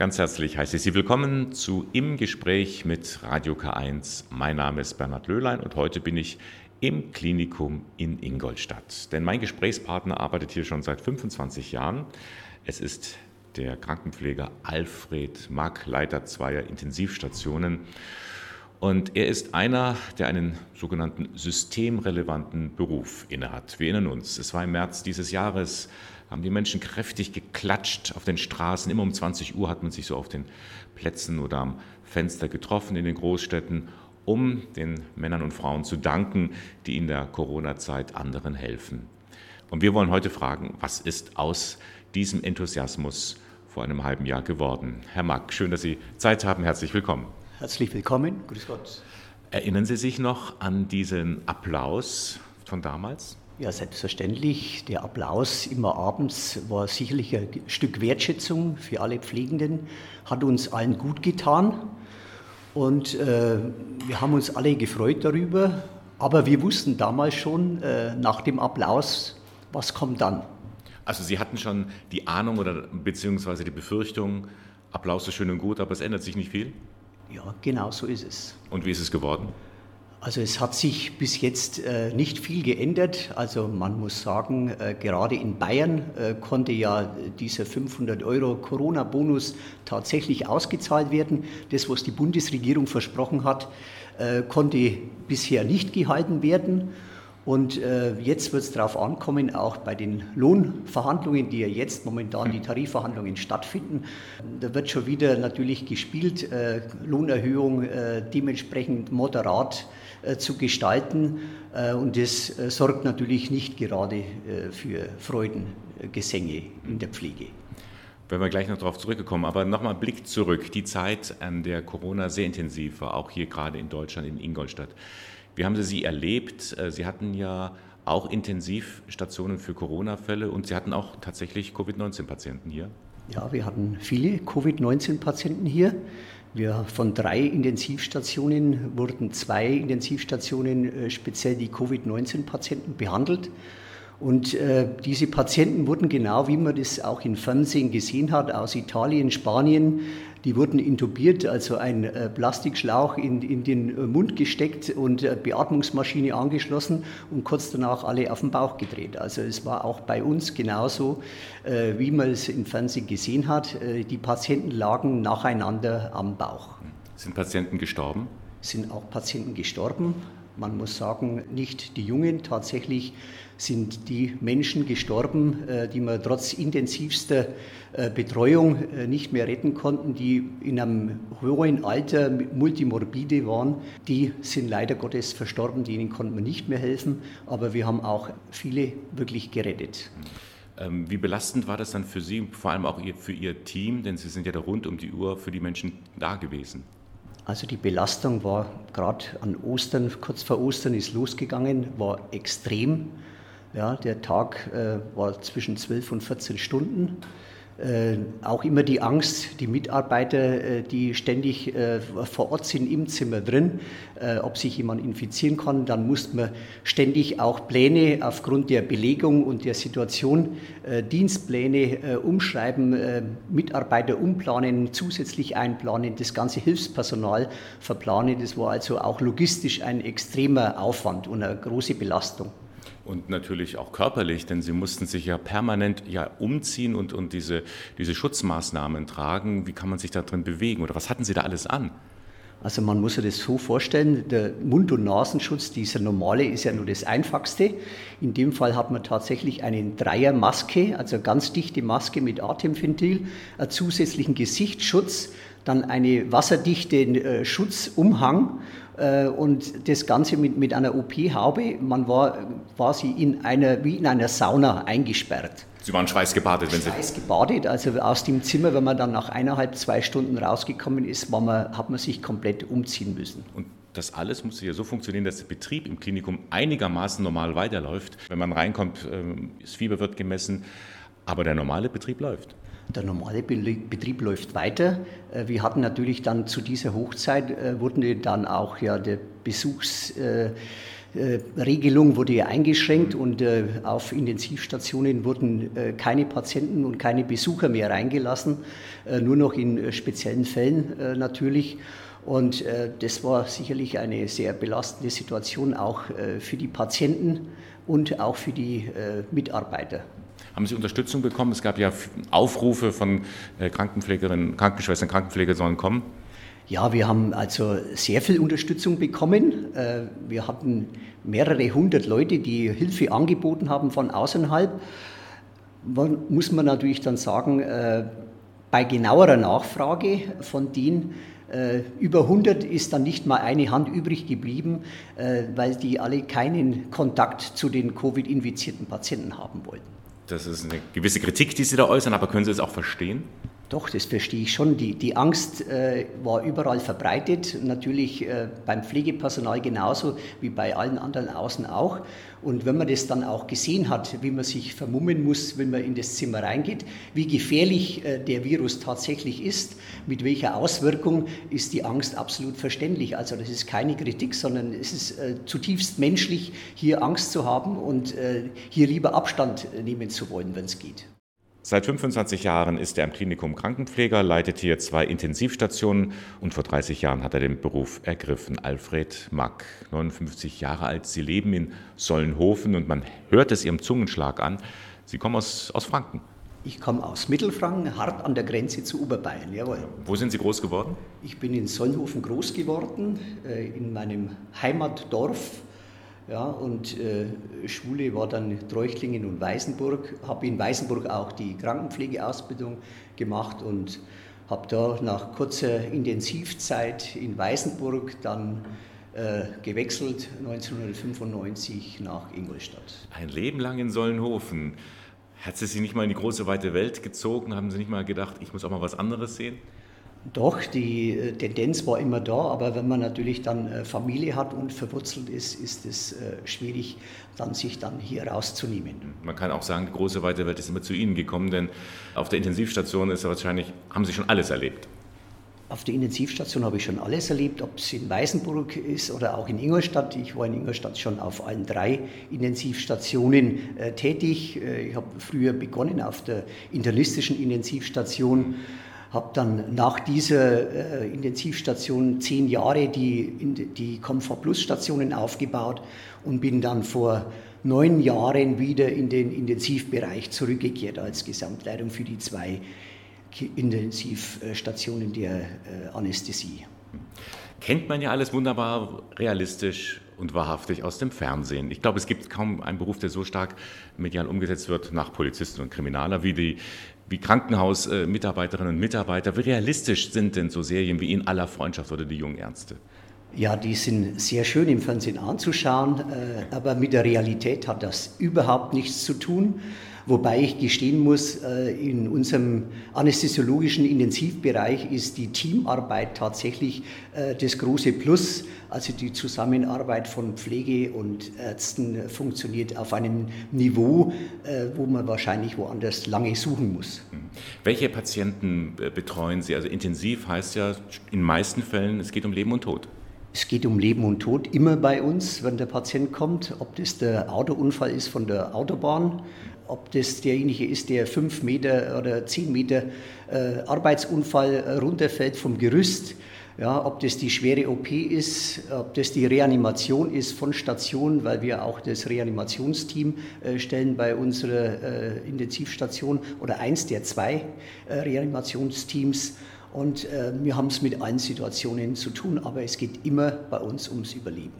Ganz herzlich heiße ich Sie willkommen zu Im Gespräch mit Radio K1. Mein Name ist Bernhard Löhlein und heute bin ich im Klinikum in Ingolstadt. Denn mein Gesprächspartner arbeitet hier schon seit 25 Jahren. Es ist der Krankenpfleger Alfred Mack, Leiter zweier Intensivstationen. Und er ist einer, der einen sogenannten systemrelevanten Beruf innehat. Wir erinnern uns, es war im März dieses Jahres, haben die Menschen kräftig geklatscht auf den Straßen. Immer um 20 Uhr hat man sich so auf den Plätzen oder am Fenster getroffen in den Großstädten, um den Männern und Frauen zu danken, die in der Corona-Zeit anderen helfen. Und wir wollen heute fragen, was ist aus diesem Enthusiasmus vor einem halben Jahr geworden? Herr Mack, schön, dass Sie Zeit haben. Herzlich willkommen. Herzlich willkommen. Grüß Gott. Erinnern Sie sich noch an diesen Applaus von damals? Ja, selbstverständlich. Der Applaus immer abends war sicherlich ein Stück Wertschätzung für alle Pflegenden, hat uns allen gut getan und äh, wir haben uns alle gefreut darüber. Aber wir wussten damals schon äh, nach dem Applaus, was kommt dann. Also Sie hatten schon die Ahnung oder beziehungsweise die Befürchtung, Applaus ist schön und gut, aber es ändert sich nicht viel? Ja, genau so ist es. Und wie ist es geworden? Also es hat sich bis jetzt äh, nicht viel geändert. Also man muss sagen, äh, gerade in Bayern äh, konnte ja dieser 500 Euro Corona-Bonus tatsächlich ausgezahlt werden. Das, was die Bundesregierung versprochen hat, äh, konnte bisher nicht gehalten werden. Und äh, jetzt wird es darauf ankommen, auch bei den Lohnverhandlungen, die ja jetzt momentan die Tarifverhandlungen stattfinden, da wird schon wieder natürlich gespielt, äh, Lohnerhöhung äh, dementsprechend moderat äh, zu gestalten. Äh, und das äh, sorgt natürlich nicht gerade für Freudengesänge in der Pflege. Wenn wir gleich noch darauf zurückkommen, aber nochmal Blick zurück. Die Zeit, an der Corona sehr intensiv war, auch hier gerade in Deutschland, in Ingolstadt. Wie haben Sie sie erlebt? Sie hatten ja auch Intensivstationen für Corona-Fälle und Sie hatten auch tatsächlich Covid-19-Patienten hier? Ja, wir hatten viele Covid-19-Patienten hier. Wir von drei Intensivstationen wurden zwei Intensivstationen äh, speziell die Covid-19-Patienten behandelt. Und äh, diese Patienten wurden genau, wie man das auch im Fernsehen gesehen hat, aus Italien, Spanien, die wurden intubiert, also ein äh, Plastikschlauch in, in den äh, Mund gesteckt und äh, Beatmungsmaschine angeschlossen und kurz danach alle auf den Bauch gedreht. Also es war auch bei uns genauso, äh, wie man es im Fernsehen gesehen hat. Äh, die Patienten lagen nacheinander am Bauch. Sind Patienten gestorben? Sind auch Patienten gestorben. Man muss sagen, nicht die Jungen, tatsächlich sind die Menschen gestorben, äh, die wir trotz intensivster äh, Betreuung äh, nicht mehr retten konnten, die in einem hohen Alter multimorbide waren. Die sind leider Gottes verstorben, denen konnten wir nicht mehr helfen, aber wir haben auch viele wirklich gerettet. Ähm, wie belastend war das dann für Sie, vor allem auch für Ihr Team, denn Sie sind ja da rund um die Uhr für die Menschen da gewesen? Also die Belastung war gerade an Ostern, kurz vor Ostern ist losgegangen, war extrem. Ja, der Tag äh, war zwischen 12 und 14 Stunden. Äh, auch immer die Angst, die Mitarbeiter, äh, die ständig äh, vor Ort sind im Zimmer drin, ob sich jemand infizieren kann. Dann musste man ständig auch Pläne aufgrund der Belegung und der Situation, Dienstpläne umschreiben, Mitarbeiter umplanen, zusätzlich einplanen, das ganze Hilfspersonal verplanen. Das war also auch logistisch ein extremer Aufwand und eine große Belastung. Und natürlich auch körperlich, denn sie mussten sich ja permanent ja umziehen und, und diese, diese Schutzmaßnahmen tragen. Wie kann man sich da drin bewegen oder was hatten sie da alles an? Also man muss sich das so vorstellen, der Mund- und Nasenschutz, dieser normale, ist ja nur das Einfachste. In dem Fall hat man tatsächlich eine Dreiermaske, also ganz dichte Maske mit Atemventil, einen zusätzlichen Gesichtsschutz, dann eine wasserdichte äh, Schutzumhang äh, und das Ganze mit, mit einer OP-Haube. Man war quasi in einer, wie in einer Sauna eingesperrt. Sie waren schweißgebadet, wenn Sie. Schweißgebadet, also aus dem Zimmer, wenn man dann nach eineinhalb, zwei Stunden rausgekommen ist, man, hat man sich komplett umziehen müssen. Und das alles musste ja so funktionieren, dass der Betrieb im Klinikum einigermaßen normal weiterläuft. Wenn man reinkommt, ähm, das Fieber wird gemessen, aber der normale Betrieb läuft. Der normale Betrieb läuft weiter. Äh, wir hatten natürlich dann zu dieser Hochzeit, äh, wurden dann auch ja der Besuchs, äh, Regelung wurde ja eingeschränkt und auf Intensivstationen wurden keine Patienten und keine Besucher mehr reingelassen, nur noch in speziellen Fällen natürlich. Und das war sicherlich eine sehr belastende Situation auch für die Patienten und auch für die Mitarbeiter. Haben Sie Unterstützung bekommen? Es gab ja Aufrufe von Krankenpflegerinnen, Krankenschwestern, Krankenpfleger sollen kommen. Ja, wir haben also sehr viel Unterstützung bekommen. Äh, wir hatten mehrere hundert Leute, die Hilfe angeboten haben von außerhalb. Muss man natürlich dann sagen, äh, bei genauerer Nachfrage von denen, äh, über 100 ist dann nicht mal eine Hand übrig geblieben, weil die alle keinen Kontakt zu den Covid-infizierten Patienten haben wollten. Das ist eine gewisse Kritik, die Sie da äußern, aber können Sie es auch verstehen? Doch, das verstehe ich schon. Die, die Angst äh, war überall verbreitet, natürlich äh, beim Pflegepersonal genauso wie bei allen anderen außen auch. Und wenn man das dann auch gesehen hat, wie man sich vermummen muss, wenn man in das Zimmer reingeht, wie gefährlich äh, der Virus tatsächlich ist, mit welcher Auswirkung, ist die Angst absolut verständlich. Also das ist keine Kritik, sondern es ist äh, zutiefst menschlich, hier Angst zu haben und äh, hier lieber Abstand nehmen zu wollen, wenn es geht. Seit 25 Jahren ist er im Klinikum Krankenpfleger, leitet hier zwei Intensivstationen und vor 30 Jahren hat er den Beruf ergriffen. Alfred Mack, 59 Jahre alt. Sie leben in Sollenhofen und man hört es ihrem Zungenschlag an. Sie kommen aus, aus Franken. Ich komme aus Mittelfranken, hart an der Grenze zu Oberbayern, jawohl. Wo sind Sie groß geworden? Ich bin in Sollenhofen groß geworden, äh, in meinem Heimatdorf ja, und äh, Schule war dann Treuchtlingen und Weißenburg. Habe in Weißenburg auch die Krankenpflegeausbildung gemacht und habe da nach kurzer Intensivzeit in Weißenburg dann äh, gewechselt 1995 nach Ingolstadt. Ein Leben lang in Sollenhofen. Hat sie sich nicht mal in die große weite Welt gezogen? Haben Sie nicht mal gedacht, ich muss auch mal was anderes sehen? Doch, die äh, Tendenz war immer da, aber wenn man natürlich dann äh, Familie hat und verwurzelt ist, ist es äh, schwierig, dann sich dann hier rauszunehmen. Man kann auch sagen, die große weite Welt ist immer zu Ihnen gekommen, denn auf der Intensivstation ist wahrscheinlich, haben Sie schon alles erlebt. Auf der Intensivstation habe ich schon alles erlebt, ob es in Weißenburg ist oder auch in Ingolstadt. Ich war in Ingolstadt schon auf allen drei Intensivstationen äh, tätig. Ich habe früher begonnen auf der internistischen Intensivstation habe dann nach dieser äh, Intensivstation zehn Jahre die, die Comfort Plus Stationen aufgebaut und bin dann vor neun Jahren wieder in den Intensivbereich zurückgekehrt als Gesamtleitung für die zwei Intensivstationen der äh, Anästhesie. Kennt man ja alles wunderbar realistisch und wahrhaftig aus dem Fernsehen. Ich glaube, es gibt kaum einen Beruf, der so stark medial umgesetzt wird nach Polizisten und Kriminaler wie die wie Krankenhausmitarbeiterinnen und Mitarbeiter. Wie realistisch sind denn so Serien wie In aller Freundschaft oder Die jungen Ärzte? Ja, die sind sehr schön im Fernsehen anzuschauen, äh, aber mit der Realität hat das überhaupt nichts zu tun. Wobei ich gestehen muss, äh, in unserem anästhesiologischen Intensivbereich ist die Teamarbeit tatsächlich äh, das große Plus. Also die Zusammenarbeit von Pflege und Ärzten funktioniert auf einem Niveau, wo man wahrscheinlich woanders lange suchen muss. Hm. Welche Patienten betreuen Sie? Also intensiv heißt ja in den meisten Fällen, es geht um Leben und Tod. Es geht um Leben und Tod immer bei uns, wenn der Patient kommt, ob das der Autounfall ist von der Autobahn, ob das derjenige ist, der fünf Meter oder zehn Meter äh, Arbeitsunfall runterfällt vom Gerüst, ja, ob das die schwere OP ist, ob das die Reanimation ist von Station, weil wir auch das Reanimationsteam äh, stellen bei unserer äh, Intensivstation oder eins der zwei äh, Reanimationsteams und äh, wir haben es mit allen Situationen zu tun, aber es geht immer bei uns ums Überleben.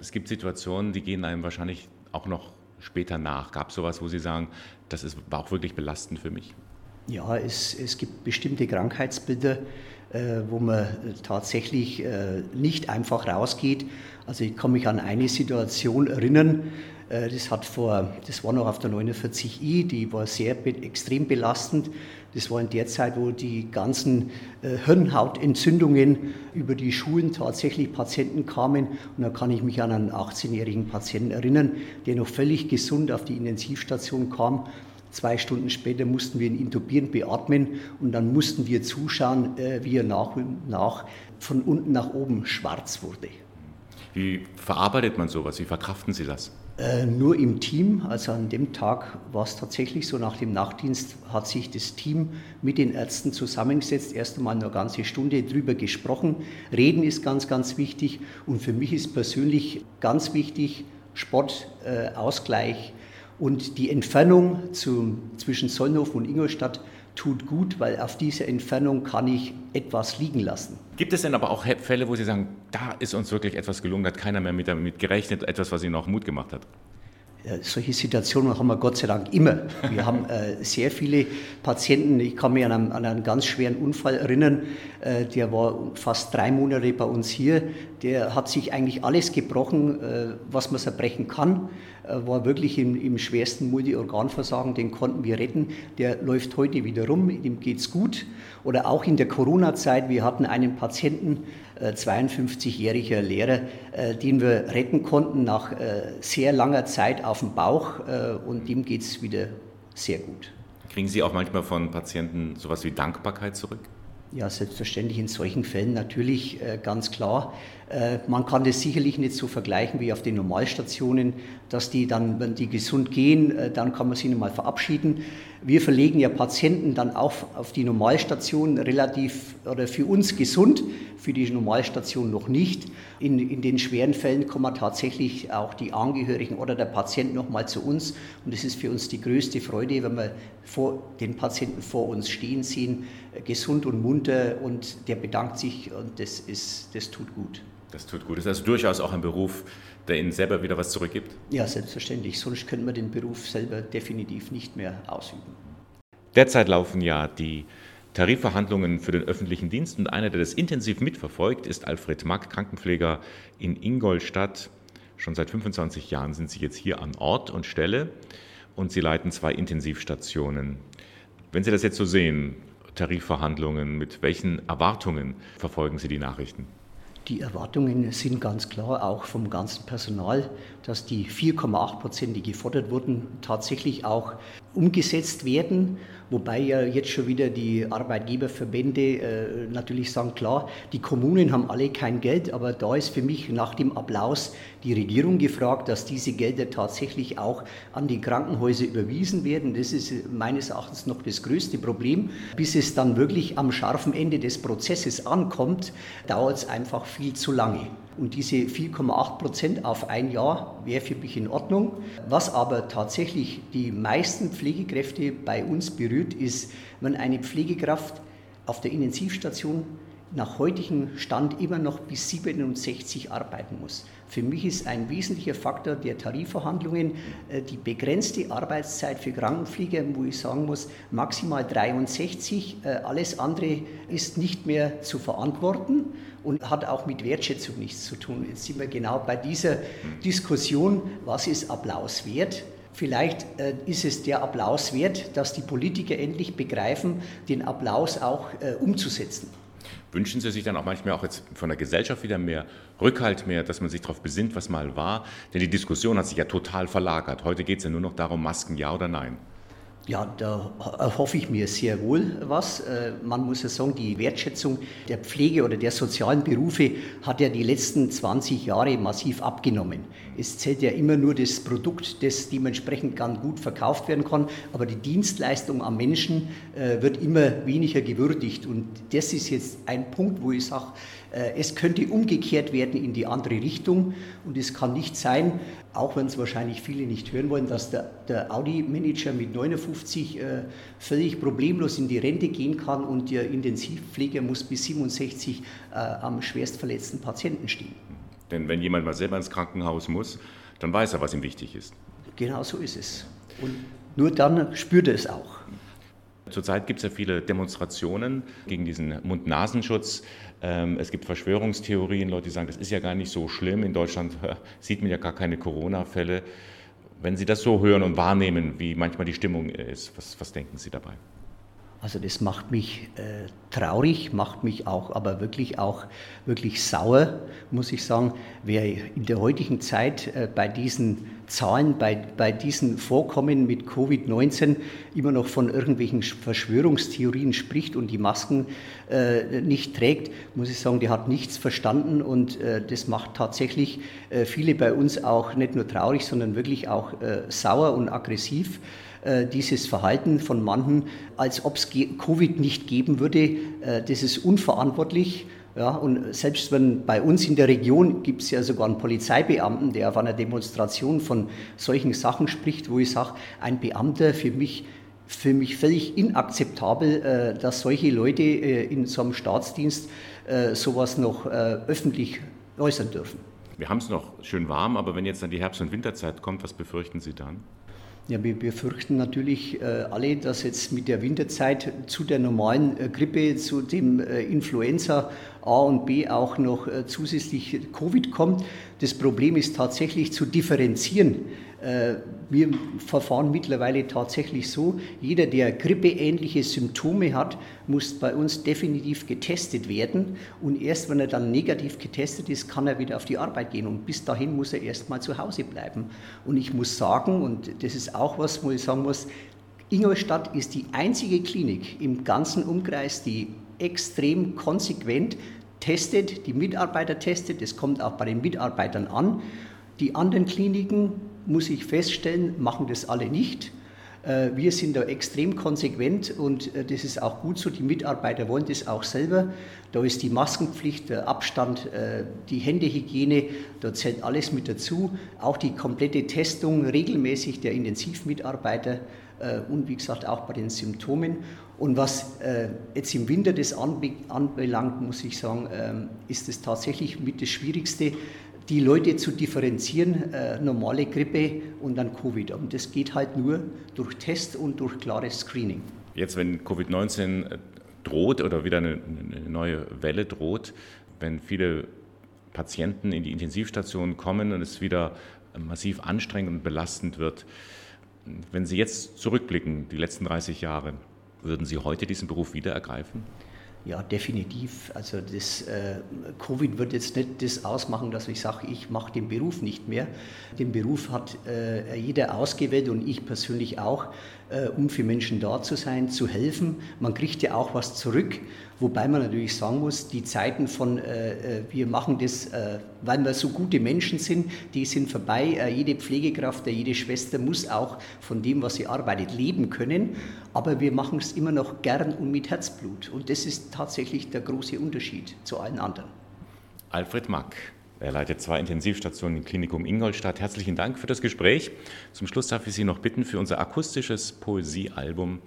Es gibt Situationen, die gehen einem wahrscheinlich auch noch später nach. Gab es sowas, wo Sie sagen, das ist, war auch wirklich belastend für mich? Ja, es, es gibt bestimmte Krankheitsbilder, äh, wo man tatsächlich äh, nicht einfach rausgeht. Also ich kann mich an eine Situation erinnern, äh, das, hat vor, das war noch auf der 49i, die war sehr extrem belastend. Das war in der Zeit, wo die ganzen äh, Hirnhautentzündungen über die Schulen tatsächlich Patienten kamen. Und da kann ich mich an einen 18-jährigen Patienten erinnern, der noch völlig gesund auf die Intensivstation kam. Zwei Stunden später mussten wir ihn intubieren, beatmen und dann mussten wir zuschauen, äh, wie er nach und nach von unten nach oben schwarz wurde. Wie verarbeitet man sowas? Wie verkraften Sie das? Äh, nur im Team. Also an dem Tag war es tatsächlich so, nach dem Nachtdienst hat sich das Team mit den Ärzten zusammengesetzt, erst einmal eine ganze Stunde drüber gesprochen. Reden ist ganz, ganz wichtig und für mich ist persönlich ganz wichtig Sportausgleich äh, und die Entfernung zum, zwischen Sollnhofen und Ingolstadt tut gut, weil auf dieser Entfernung kann ich etwas liegen lassen. Gibt es denn aber auch Fälle, wo Sie sagen, da ist uns wirklich etwas gelungen, da hat keiner mehr mit damit gerechnet, etwas, was Ihnen auch Mut gemacht hat? Ja, solche Situationen haben wir Gott sei Dank immer. Wir haben äh, sehr viele Patienten. Ich kann mich an einen, an einen ganz schweren Unfall erinnern. Äh, der war fast drei Monate bei uns hier. Der hat sich eigentlich alles gebrochen, äh, was man zerbrechen kann. Äh, war wirklich im, im schwersten Multiorganversagen, den konnten wir retten. Der läuft heute wieder rum, dem geht es gut. Oder auch in der Corona-Zeit, wir hatten einen Patienten, 52-jähriger äh, Lehrer, den wir retten konnten nach sehr langer Zeit auf dem Bauch und dem geht es wieder sehr gut. Kriegen Sie auch manchmal von Patienten sowas wie Dankbarkeit zurück? Ja, selbstverständlich in solchen Fällen natürlich äh, ganz klar. Äh, man kann das sicherlich nicht so vergleichen wie auf den Normalstationen, dass die dann, wenn die gesund gehen, äh, dann kann man sie mal verabschieden. Wir verlegen ja Patienten dann auch auf die Normalstation relativ oder für uns gesund, für die Normalstation noch nicht. In, in den schweren Fällen kommen tatsächlich auch die Angehörigen oder der Patient nochmal zu uns. Und es ist für uns die größte Freude, wenn wir vor, den Patienten vor uns stehen sehen, gesund und munter und der bedankt sich und das, ist, das tut gut. Das tut gut. Das ist also durchaus auch ein Beruf, der Ihnen selber wieder was zurückgibt? Ja, selbstverständlich. Sonst könnte man den Beruf selber definitiv nicht mehr ausüben. Derzeit laufen ja die Tarifverhandlungen für den öffentlichen Dienst und einer, der das intensiv mitverfolgt, ist Alfred Mack, Krankenpfleger in Ingolstadt. Schon seit 25 Jahren sind Sie jetzt hier an Ort und Stelle und Sie leiten zwei Intensivstationen. Wenn Sie das jetzt so sehen, Tarifverhandlungen, mit welchen Erwartungen verfolgen Sie die Nachrichten? Die Erwartungen sind ganz klar auch vom ganzen Personal, dass die 4,8 Prozent, die gefordert wurden, tatsächlich auch umgesetzt werden. Wobei ja jetzt schon wieder die Arbeitgeberverbände äh, natürlich sagen, klar, die Kommunen haben alle kein Geld, aber da ist für mich nach dem Applaus die Regierung gefragt, dass diese Gelder tatsächlich auch an die Krankenhäuser überwiesen werden. Das ist meines Erachtens noch das größte Problem. Bis es dann wirklich am scharfen Ende des Prozesses ankommt, dauert es einfach viel zu lange. Und diese 4,8 Prozent auf ein Jahr wäre für mich in Ordnung. Was aber tatsächlich die meisten Pflegekräfte bei uns berührt, ist, wenn eine Pflegekraft auf der Intensivstation nach heutigem Stand immer noch bis 67 arbeiten muss. Für mich ist ein wesentlicher Faktor der Tarifverhandlungen äh, die begrenzte Arbeitszeit für Krankenpfleger, wo ich sagen muss, maximal 63. Äh, alles andere ist nicht mehr zu verantworten und hat auch mit Wertschätzung nichts zu tun. Jetzt sind wir genau bei dieser Diskussion, was ist Applaus wert? Vielleicht äh, ist es der Applaus wert, dass die Politiker endlich begreifen, den Applaus auch äh, umzusetzen. Wünschen Sie sich dann auch manchmal auch jetzt von der Gesellschaft wieder mehr Rückhalt, mehr, dass man sich darauf besinnt, was mal war? Denn die Diskussion hat sich ja total verlagert. Heute geht es ja nur noch darum, Masken ja oder nein. Ja, da hoffe ich mir sehr wohl was. Äh, man muss ja sagen, die Wertschätzung der Pflege oder der sozialen Berufe hat ja die letzten 20 Jahre massiv abgenommen. Es zählt ja immer nur das Produkt, das dementsprechend ganz gut verkauft werden kann, aber die Dienstleistung am Menschen äh, wird immer weniger gewürdigt. Und das ist jetzt ein Punkt, wo ich sage, es könnte umgekehrt werden in die andere Richtung und es kann nicht sein, auch wenn es wahrscheinlich viele nicht hören wollen, dass der, der Audi-Manager mit 59 äh, völlig problemlos in die Rente gehen kann und der Intensivpfleger muss bis 67 äh, am schwerstverletzten Patienten stehen. Denn wenn jemand mal selber ins Krankenhaus muss, dann weiß er, was ihm wichtig ist. Genau so ist es. Und nur dann spürt er es auch. Zurzeit gibt es ja viele Demonstrationen gegen diesen Mund-Nasenschutz. Ähm, es gibt Verschwörungstheorien, Leute, die sagen, das ist ja gar nicht so schlimm. In Deutschland sieht man ja gar keine Corona-Fälle. Wenn Sie das so hören und wahrnehmen, wie manchmal die Stimmung ist, was, was denken Sie dabei? Also das macht mich äh, traurig, macht mich auch, aber wirklich auch wirklich sauer, muss ich sagen. Wer in der heutigen Zeit äh, bei diesen Zahlen bei, bei diesen Vorkommen mit Covid-19 immer noch von irgendwelchen Verschwörungstheorien spricht und die Masken äh, nicht trägt, muss ich sagen, der hat nichts verstanden und äh, das macht tatsächlich äh, viele bei uns auch nicht nur traurig, sondern wirklich auch äh, sauer und aggressiv äh, dieses Verhalten von manchen, als ob es Covid nicht geben würde, äh, das ist unverantwortlich. Ja, und selbst wenn bei uns in der Region gibt es ja sogar einen Polizeibeamten, der auf einer Demonstration von solchen Sachen spricht, wo ich sage, ein Beamter für mich für mich völlig inakzeptabel, äh, dass solche Leute äh, in so einem Staatsdienst äh, sowas noch öffentlich äußern dürfen. Wir haben es noch schön warm, aber wenn jetzt dann die Herbst- und Winterzeit kommt, was befürchten Sie dann? Ja, wir befürchten natürlich äh, alle, dass jetzt mit der Winterzeit zu der normalen äh, Grippe, zu dem äh, Influenza A und B auch noch äh, zusätzlich Covid kommt. Das Problem ist tatsächlich zu differenzieren. Äh, wir verfahren mittlerweile tatsächlich so, jeder, der grippeähnliche Symptome hat, muss bei uns definitiv getestet werden. Und erst wenn er dann negativ getestet ist, kann er wieder auf die Arbeit gehen. Und bis dahin muss er erst mal zu Hause bleiben. Und ich muss sagen, und das ist auch was, wo ich sagen muss, Ingolstadt ist die einzige Klinik im ganzen Umkreis, die extrem konsequent testet, die Mitarbeiter testet. Das kommt auch bei den Mitarbeitern an. Die anderen Kliniken, muss ich feststellen, machen das alle nicht. Äh, wir sind da extrem konsequent und äh, das ist auch gut so. Die Mitarbeiter wollen das auch selber. Da ist die Maskenpflicht, der Abstand, äh, die Händehygiene, da zählt alles mit dazu. Auch die komplette Testung regelmäßig der Intensivmitarbeiter und wie gesagt auch bei den Symptomen. Und was jetzt im Winter das anbelangt, muss ich sagen, ähm, ist es tatsächlich mit das Schwierigste, die Leute zu differenzieren, äh, normale Grippe und dann Covid. Und das geht halt nur durch Test und durch klares Screening. Jetzt, wenn Covid-19 äh, droht oder wieder eine, eine neue Welle droht, wenn viele Patienten in die Intensivstation kommen und es wieder massiv anstrengend und belastend wird, wenn Sie jetzt zurückblicken, die letzten 30 Jahre, würden Sie heute diesen Beruf wieder ergreifen? Ja, definitiv. Also das äh, Covid wird jetzt nicht das ausmachen, dass ich sage, ich mache den Beruf nicht mehr. Den Beruf hat äh, jeder ausgewählt und ich persönlich auch, äh, um für Menschen da zu sein, zu helfen. Man kriegt ja auch was zurück, wobei man natürlich sagen muss, die Zeiten von äh, äh, wir machen das, äh, weil wir so gute Menschen sind, die sind vorbei. jede Pflegekraft, jede Schwester muss auch von dem, was sie arbeitet, leben können. Aber wir machen es immer noch gern und mit Herzblut. Und das ist tatsächlich der große Unterschied zu allen anderen. Alfred Mack. Er leitet zwei Intensivstationen im Klinikum Ingolstadt. Herzlichen Dank für das Gespräch. Zum Schluss darf ich Sie noch bitten, für unser akustisches Poesiealbum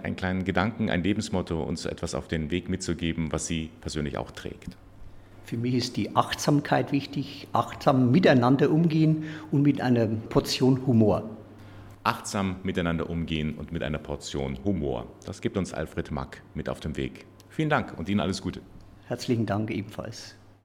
einen kleinen Gedanken, ein Lebensmotto, uns etwas auf den Weg mitzugeben, was Sie persönlich auch trägt. Für mich ist die Achtsamkeit wichtig, achtsam miteinander umgehen und mit einer Portion Humor. Achtsam miteinander umgehen und mit einer Portion Humor. Das gibt uns Alfred Mack mit auf den Weg. Vielen Dank und Ihnen alles Gute. Herzlichen Dank ebenfalls.